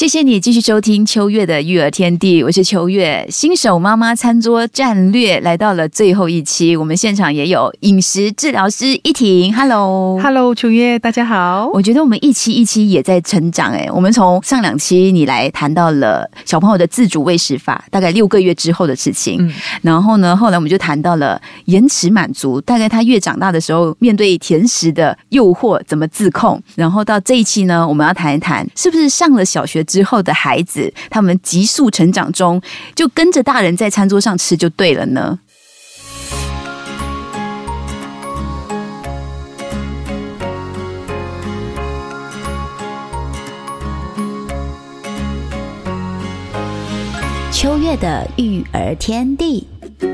谢谢你继续收听秋月的育儿天地，我是秋月。新手妈妈餐桌战略来到了最后一期，我们现场也有饮食治疗师一婷，Hello，Hello，秋月，大家好。我觉得我们一期一期也在成长，哎，我们从上两期你来谈到了小朋友的自主喂食法，大概六个月之后的事情，嗯，然后呢，后来我们就谈到了延迟满足，大概他越长大的时候，面对甜食的诱惑怎么自控，然后到这一期呢，我们要谈一谈是不是上了小学。之后的孩子，他们急速成长中，就跟着大人在餐桌上吃就对了呢。秋月的育儿天地，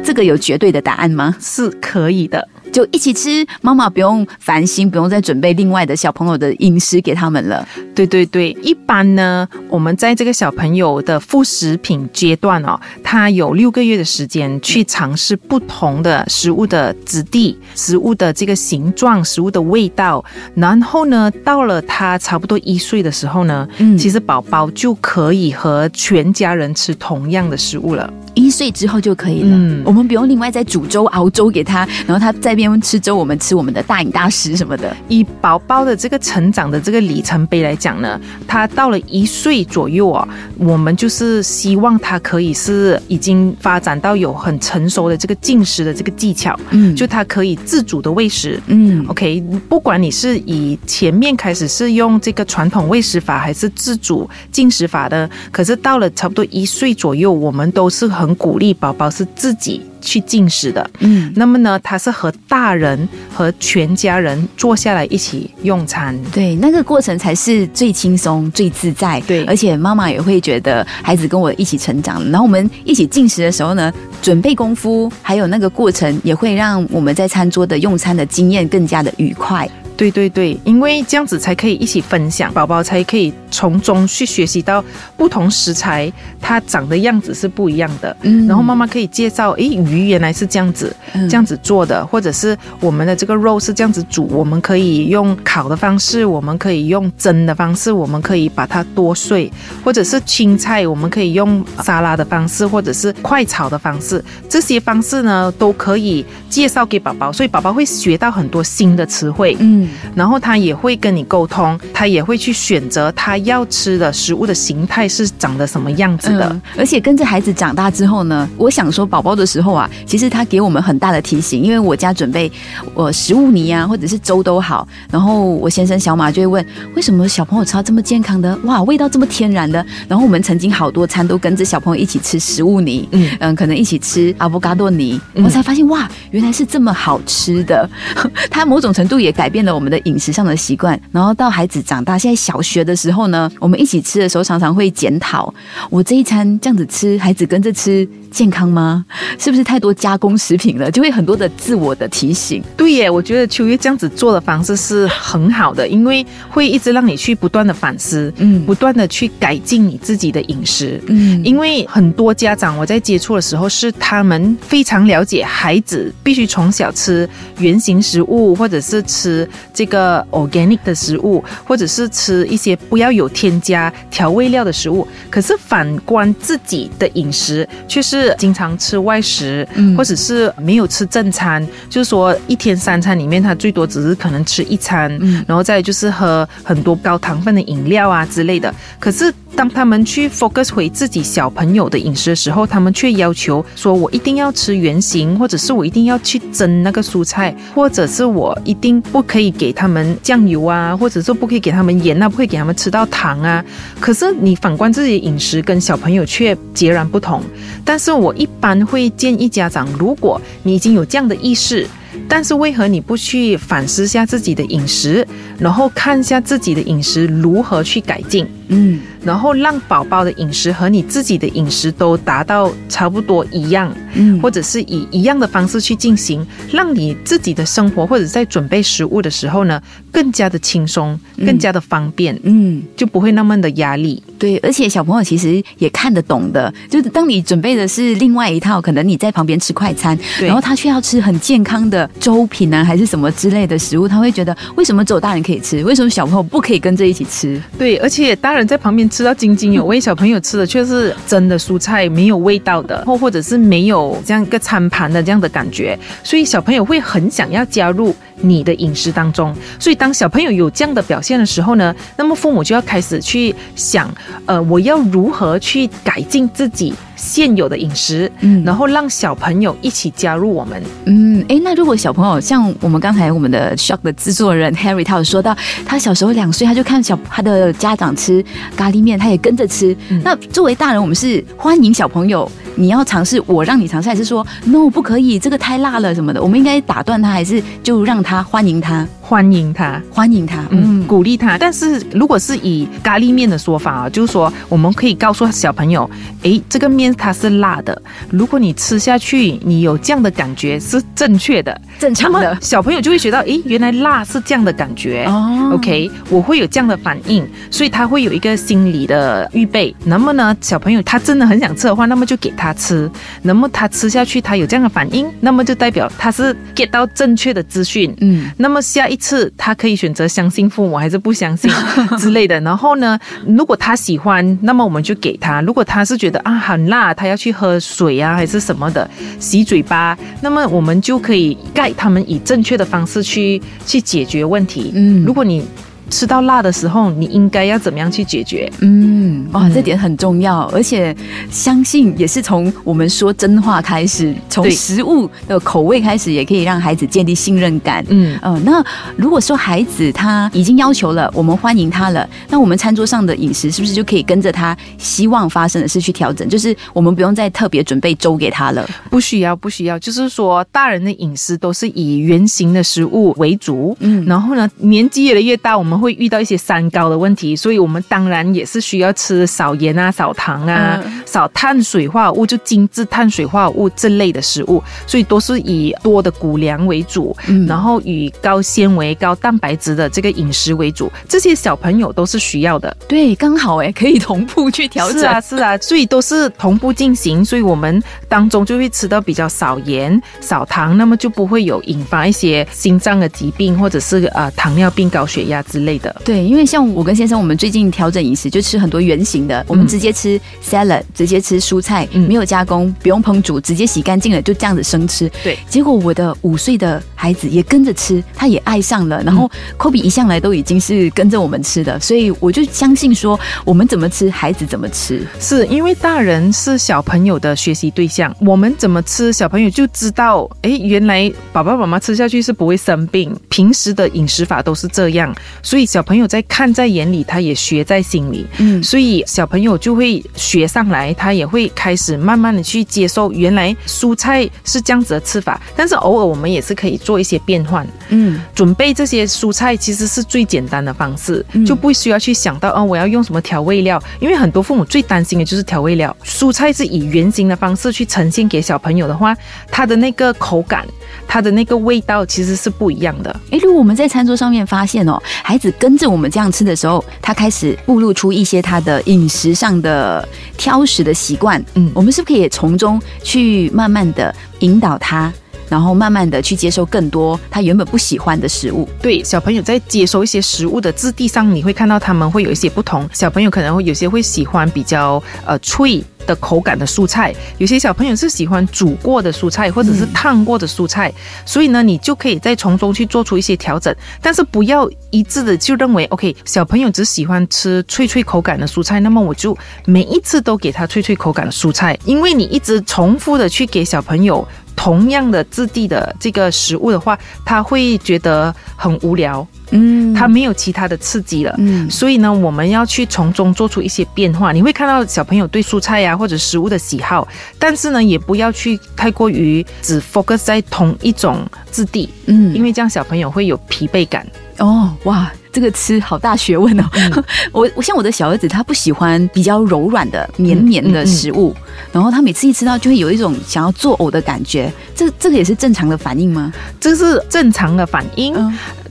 这个有绝对的答案吗？是可以的。就一起吃，妈妈不用烦心，不用再准备另外的小朋友的饮食给他们了。对对对，一般呢，我们在这个小朋友的副食品阶段哦，他有六个月的时间去尝试不同的食物的质地、食物的这个形状、食物的味道。然后呢，到了他差不多一岁的时候呢，嗯，其实宝宝就可以和全家人吃同样的食物了。一岁之后就可以了，嗯我们不用另外再煮粥熬粥给他，然后他在边吃粥，我们吃我们的大饮大食什么的。以宝宝的这个成长的这个里程碑来讲呢，他到了一岁左右啊，我们就是希望他可以是已经发展到有很成熟的这个进食的这个技巧，嗯，就他可以自主的喂食，嗯，OK，不管你是以前面开始是用这个传统喂食法还是自主进食法的，可是到了差不多一岁左右，我们都是。很鼓励宝宝是自己去进食的，嗯，那么呢，他是和大人和全家人坐下来一起用餐，对，那个过程才是最轻松、最自在，对，而且妈妈也会觉得孩子跟我一起成长，然后我们一起进食的时候呢，准备功夫还有那个过程，也会让我们在餐桌的用餐的经验更加的愉快。对对对，因为这样子才可以一起分享，宝宝才可以从中去学习到不同食材它长的样子是不一样的。嗯，然后妈妈可以介绍，诶，鱼原来是这样子，这样子做的，或者是我们的这个肉是这样子煮，我们可以用烤的方式，我们可以用蒸的方式，我们可以把它剁碎，或者是青菜，我们可以用沙拉的方式，或者是快炒的方式，这些方式呢都可以介绍给宝宝，所以宝宝会学到很多新的词汇。嗯。然后他也会跟你沟通，他也会去选择他要吃的食物的形态是长得什么样子的。而且跟着孩子长大之后呢，我想说宝宝的时候啊，其实他给我们很大的提醒，因为我家准备我食物泥啊，或者是粥都好，然后我先生小马就会问，为什么小朋友吃到这么健康的，哇，味道这么天然的？然后我们曾经好多餐都跟着小朋友一起吃食物泥，嗯嗯，可能一起吃阿布嘎多泥，我才发现哇，原来是这么好吃的。它某种程度也改变了。我们的饮食上的习惯，然后到孩子长大，现在小学的时候呢，我们一起吃的时候，常常会检讨：我这一餐这样子吃，孩子跟着吃健康吗？是不是太多加工食品了？就会很多的自我的提醒。对耶，我觉得秋月这样子做的方式是很好的，因为会一直让你去不断的反思，嗯，不断的去改进你自己的饮食，嗯，因为很多家长我在接触的时候，是他们非常了解孩子必须从小吃原形食物，或者是吃。这个 organic 的食物，或者是吃一些不要有添加调味料的食物。可是反观自己的饮食，却是经常吃外食，或者是没有吃正餐。就是说，一天三餐里面，他最多只是可能吃一餐，然后再就是喝很多高糖分的饮料啊之类的。可是当他们去 focus 回自己小朋友的饮食的时候，他们却要求说：“我一定要吃原形，或者是我一定要去蒸那个蔬菜，或者是我一定不可以给。”他们酱油啊，或者说不可以给他们盐啊，不会给他们吃到糖啊。可是你反观自己的饮食跟小朋友却截然不同。但是我一般会建议家长，如果你已经有这样的意识，但是为何你不去反思下自己的饮食，然后看一下自己的饮食如何去改进？嗯，然后让宝宝的饮食和你自己的饮食都达到差不多一样，嗯，或者是以一样的方式去进行，让你自己的生活或者在准备食物的时候呢，更加的轻松，更加的方便，嗯，就不会那么的压力。对，而且小朋友其实也看得懂的，就是当你准备的是另外一套，可能你在旁边吃快餐，然后他却要吃很健康的粥品啊，还是什么之类的食物，他会觉得为什么只有大人可以吃，为什么小朋友不可以跟着一起吃？对，而且大人在旁边吃到津津有味，小朋友吃的却是真的蔬菜，没有味道的，或或者是没有这样一个餐盘的这样的感觉，所以小朋友会很想要加入。你的饮食当中，所以当小朋友有这样的表现的时候呢，那么父母就要开始去想，呃，我要如何去改进自己现有的饮食，嗯，然后让小朋友一起加入我们，嗯，哎，那如果小朋友像我们刚才我们的 Shock 的制作人 Harry，他有说到，他小时候两岁，他就看小他的家长吃咖喱面，他也跟着吃。那作为大人，我们是欢迎小朋友。你要尝试，我让你尝试，还是说 no 不可以？这个太辣了什么的？我们应该打断他，还是就让他欢迎他？欢迎他，欢迎他，嗯，鼓励他。但是如果是以咖喱面的说法啊，就是说我们可以告诉小朋友，诶，这个面它是辣的。如果你吃下去，你有这样的感觉是正确的、正常的，小朋友就会学到，诶，原来辣是这样的感觉。哦，OK，我会有这样的反应，所以他会有一个心理的预备。那么呢，小朋友他真的很想吃的话，那么就给他吃。那么他吃下去，他有这样的反应，那么就代表他是 get 到正确的资讯。嗯，那么下一。一次，他可以选择相信父母还是不相信之类的。然后呢，如果他喜欢，那么我们就给他；如果他是觉得啊很辣，他要去喝水啊还是什么的洗嘴巴，那么我们就可以盖他们以正确的方式去去解决问题。嗯，如果你。吃到辣的时候，你应该要怎么样去解决？嗯，哇，这点很重要，而且相信也是从我们说真话开始，从食物的口味开始，也可以让孩子建立信任感。嗯呃，那如果说孩子他已经要求了，我们欢迎他了，那我们餐桌上的饮食是不是就可以跟着他希望发生的事去调整？就是我们不用再特别准备粥给他了，不需要，不需要。就是说，大人的饮食都是以圆形的食物为主。嗯，然后呢，年纪越来越大，我们。会遇到一些三高的问题，所以我们当然也是需要吃少盐啊、少糖啊、少碳水化合物，就精致碳水化合物这类的食物，所以都是以多的谷粮为主，然后以高纤维、高蛋白质的这个饮食为主。这些小朋友都是需要的，对，刚好哎，可以同步去调整。是啊，是啊，所以都是同步进行，所以我们当中就会吃到比较少盐、少糖，那么就不会有引发一些心脏的疾病或者是呃糖尿病、高血压之类。类的对，因为像我跟先生，我们最近调整饮食，就吃很多圆形的，我们直接吃 salad，直接吃蔬菜，没有加工，不用烹煮，直接洗干净了，就这样子生吃。对，结果我的五岁的孩子也跟着吃，他也爱上了。然后 Kobe 一向来都已经是跟着我们吃的，所以我就相信说，我们怎么吃，孩子怎么吃。是因为大人是小朋友的学习对象，我们怎么吃，小朋友就知道。哎，原来爸爸妈妈吃下去是不会生病，平时的饮食法都是这样，所以。所以小朋友在看在眼里，他也学在心里，嗯，所以小朋友就会学上来，他也会开始慢慢的去接受，原来蔬菜是这样子的吃法。但是偶尔我们也是可以做一些变换，嗯，准备这些蔬菜其实是最简单的方式，就不需要去想到哦，我要用什么调味料，因为很多父母最担心的就是调味料。蔬菜是以圆形的方式去呈现给小朋友的话，它的那个口感，它的那个味道其实是不一样的。哎，如果我们在餐桌上面发现哦，孩子。跟着我们这样吃的时候，他开始暴露出一些他的饮食上的挑食的习惯。嗯，我们是不是可以从中去慢慢的引导他，然后慢慢的去接受更多他原本不喜欢的食物？对，小朋友在接收一些食物的质地上，你会看到他们会有一些不同。小朋友可能会有些会喜欢比较呃脆。的口感的蔬菜，有些小朋友是喜欢煮过的蔬菜，或者是烫过的蔬菜，所以呢，你就可以在从中去做出一些调整，但是不要一致的就认为，OK，小朋友只喜欢吃脆脆口感的蔬菜，那么我就每一次都给他脆脆口感的蔬菜，因为你一直重复的去给小朋友同样的质地的这个食物的话，他会觉得很无聊。嗯，他没有其他的刺激了，嗯，所以呢，我们要去从中做出一些变化。你会看到小朋友对蔬菜呀或者食物的喜好，但是呢，也不要去太过于只 focus 在同一种质地，嗯，因为这样小朋友会有疲惫感。哦，哇，这个吃好大学问哦。我我像我的小儿子，他不喜欢比较柔软的绵绵的食物，然后他每次一吃到就会有一种想要作呕的感觉。这这个也是正常的反应吗？这是正常的反应。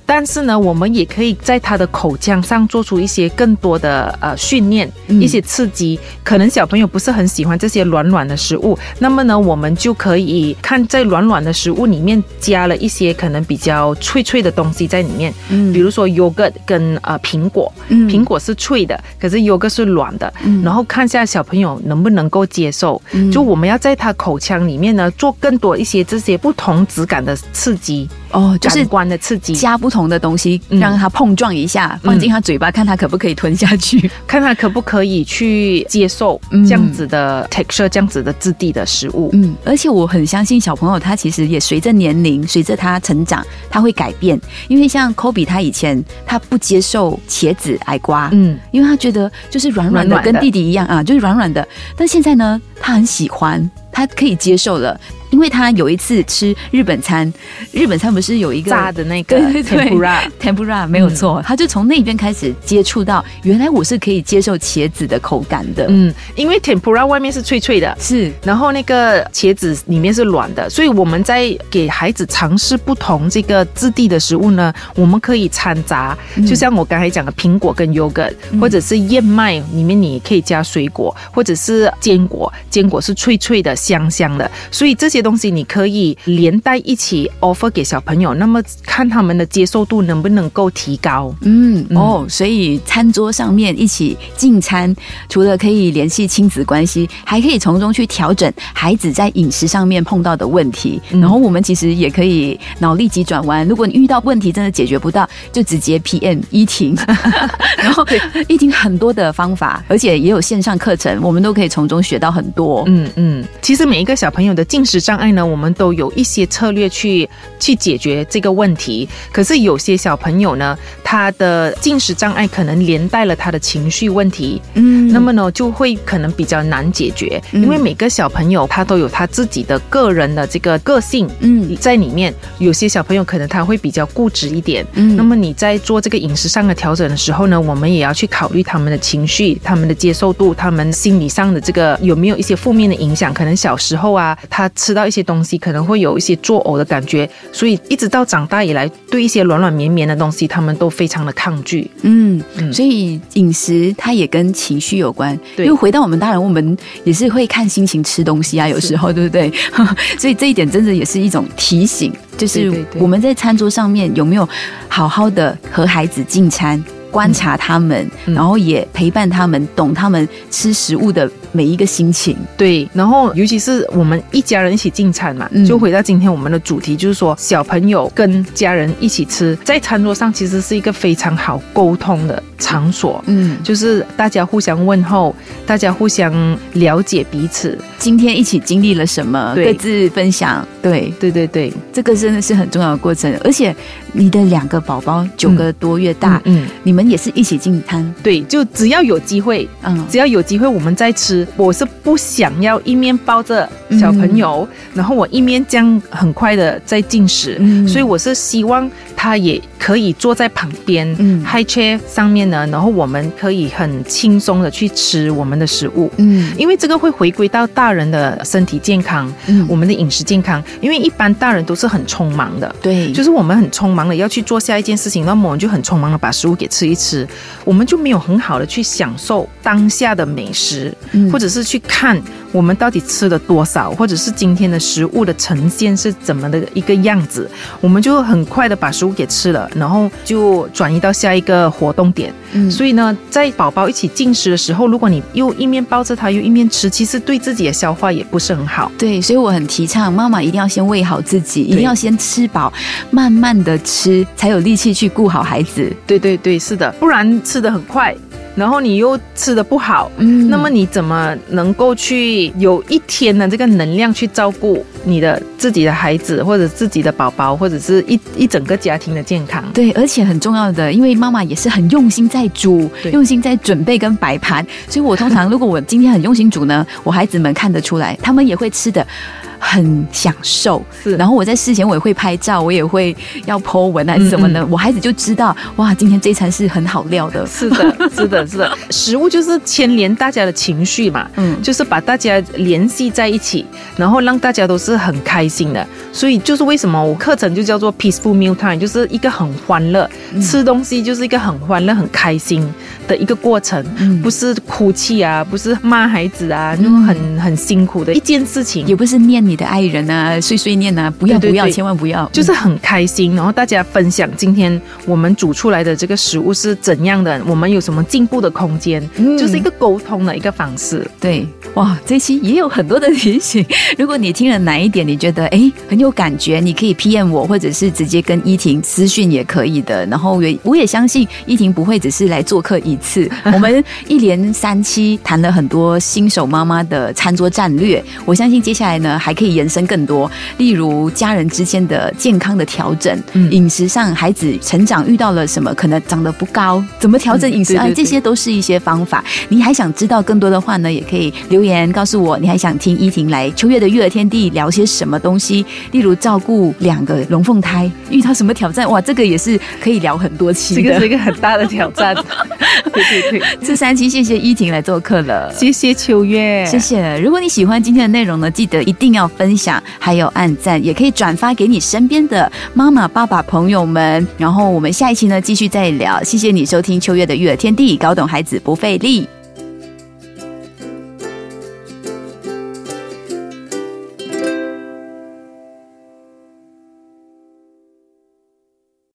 但是呢，我们也可以在他的口腔上做出一些更多的呃训练，一些刺激。可能小朋友不是很喜欢这些软软的食物，那么呢，我们就可以看在软软的食物里面加了一些可能比较脆脆的东西在里面。嗯，比如说 yogurt 跟呃苹果，苹果是脆的，可是 yogurt 是软的。嗯，然后看一下小朋友能不能够接受。嗯，就我们要在他口腔里面呢做更多一些这些不同质感的刺激。哦，就是关的刺激，加不同的东西，让它碰撞一下，放进他嘴巴，看他可不可以吞下去，看他可不可以去接受这样子的 texture，这样子的质地的食物。嗯，而且我很相信小朋友，他其实也随着年龄，随着他成长，他会改变。因为像 Kobe，他以前他不接受茄子、矮瓜，嗯，因为他觉得就是软软的，跟弟弟一样啊，就是软软的。但现在呢，他很喜欢，他可以接受了。因为他有一次吃日本餐，日本餐不是有一个炸的那个 tempura，tempura 没有错，他就从那边开始接触到，原来我是可以接受茄子的口感的。嗯，因为 tempura 外面是脆脆的，是，然后那个茄子里面是软的，所以我们在给孩子尝试不同这个质地的食物呢，我们可以掺杂，就像我刚才讲的苹果跟 yogurt，或者是燕麦里面你可以加水果，或者是坚果，坚果是脆脆的、香香的，所以这些。东西你可以连带一起 offer 给小朋友，那么看他们的接受度能不能够提高。嗯哦，所以餐桌上面一起进餐，除了可以联系亲子关系，还可以从中去调整孩子在饮食上面碰到的问题。然后我们其实也可以脑力急转弯，如果你遇到问题真的解决不到，就直接 PM 一停，然后一停很多的方法，而且也有线上课程，我们都可以从中学到很多。嗯嗯，其实每一个小朋友的进食障碍呢，我们都有一些策略去去解决这个问题。可是有些小朋友呢，他的进食障碍可能连带了他的情绪问题，嗯，那么呢就会可能比较难解决。因为每个小朋友他都有他自己的个人的这个个性，嗯，在里面。有些小朋友可能他会比较固执一点，嗯，那么你在做这个饮食上的调整的时候呢，我们也要去考虑他们的情绪、他们的接受度、他们心理上的这个有没有一些负面的影响。可能小时候啊，他吃到一些东东西可能会有一些作呕的感觉，所以一直到长大以来，对一些软软绵绵的东西，他们都非常的抗拒。嗯，所以饮食它也跟情绪有关。因为回到我们大人，我们也是会看心情吃东西啊，有时候对不对？所以这一点真的也是一种提醒，就是我们在餐桌上面有没有好好的和孩子进餐。观察他们，然后也陪伴他们，懂他们吃食物的每一个心情。对，然后尤其是我们一家人一起进餐嘛，就回到今天我们的主题，就是说小朋友跟家人一起吃，在餐桌上其实是一个非常好沟通的场所。嗯，就是大家互相问候，大家互相了解彼此，今天一起经历了什么，各自分享。对，对对对，这个真的是很重要的过程。而且你的两个宝宝九个多月大，嗯，你们。也是一起进餐，对，就只要有机会，嗯，只要有机会我们再吃。我是不想要一面抱着小朋友，然后我一面将很快的在进食，所以我是希望他也可以坐在旁边嗯，high chair 上面呢，然后我们可以很轻松的去吃我们的食物，嗯，因为这个会回归到大人的身体健康，嗯，我们的饮食健康，因为一般大人都是很匆忙的，对，就是我们很匆忙的要去做下一件事情，那么我们就很匆忙的把食物给吃一。吃，我们就没有很好的去享受当下的美食，或者是去看我们到底吃了多少，或者是今天的食物的呈现是怎么的一个样子，我们就很快的把食物给吃了，然后就转移到下一个活动点。嗯所以呢，在宝宝一起进食的时候，如果你又一面抱着他，又一面吃，其实对自己的消化也不是很好。对，所以我很提倡妈妈一定要先喂好自己，一定要先吃饱，慢慢的吃，才有力气去顾好孩子。对对对，是的，不然吃的很快。然后你又吃的不好，嗯，那么你怎么能够去有一天的这个能量去照顾你的自己的孩子，或者自己的宝宝，或者是一一整个家庭的健康？对，而且很重要的，因为妈妈也是很用心在煮，用心在准备跟摆盘，所以我通常如果我今天很用心煮呢，我孩子们看得出来，他们也会吃的。很享受。是，然后我在事前我也会拍照，我也会要 po 文还是什么的，我孩子就知道哇，今天这餐是很好料的。是的，是的，是的，食物就是牵连大家的情绪嘛，嗯，就是把大家联系在一起，然后让大家都是很开心的。所以就是为什么我课程就叫做 peaceful meal time，就是一个很欢乐，吃东西就是一个很欢乐、很开心的一个过程，不是哭泣啊，不是骂孩子啊，那种很很辛苦的一件事情，也不是念你的爱人啊，碎碎念啊，不要不要，千万不要，就是很开心，然后大家分享今天我们煮出来的这个食物是怎样的，我们有什么进步的空间，就是一个沟通的一个方式。对，哇，这期也有很多的提醒，如果你听了哪一点，你觉得哎很有感觉，你可以 PM 我，或者是直接跟依婷私讯也可以的。然后也我也相信依婷不会只是来做客一次，我们一连三期谈了很多新手妈妈的餐桌战略，我相信接下来呢还可以延伸更多，例如家人之间的健康的调整，饮食上孩子成长遇到了什么可能长得不高，怎么调整饮食啊？这些都是一些方法。你还想知道更多的话呢，也可以留言告诉我，你还想听依婷来秋月的育儿天地聊些什么东西？例如照顾两个龙凤胎遇到什么挑战？哇，这个也是可以聊很多期的，这个是一个很大的挑战。对对对，这三期谢谢依婷来做客了，谢谢秋月，谢谢。如果你喜欢今天的内容呢，记得一定要分享，还有按赞，也可以转发给你身边的妈妈、爸爸、朋友们。然后我们下一期呢，继续再聊。谢谢你收听秋月的育儿天地，搞懂孩子不费力。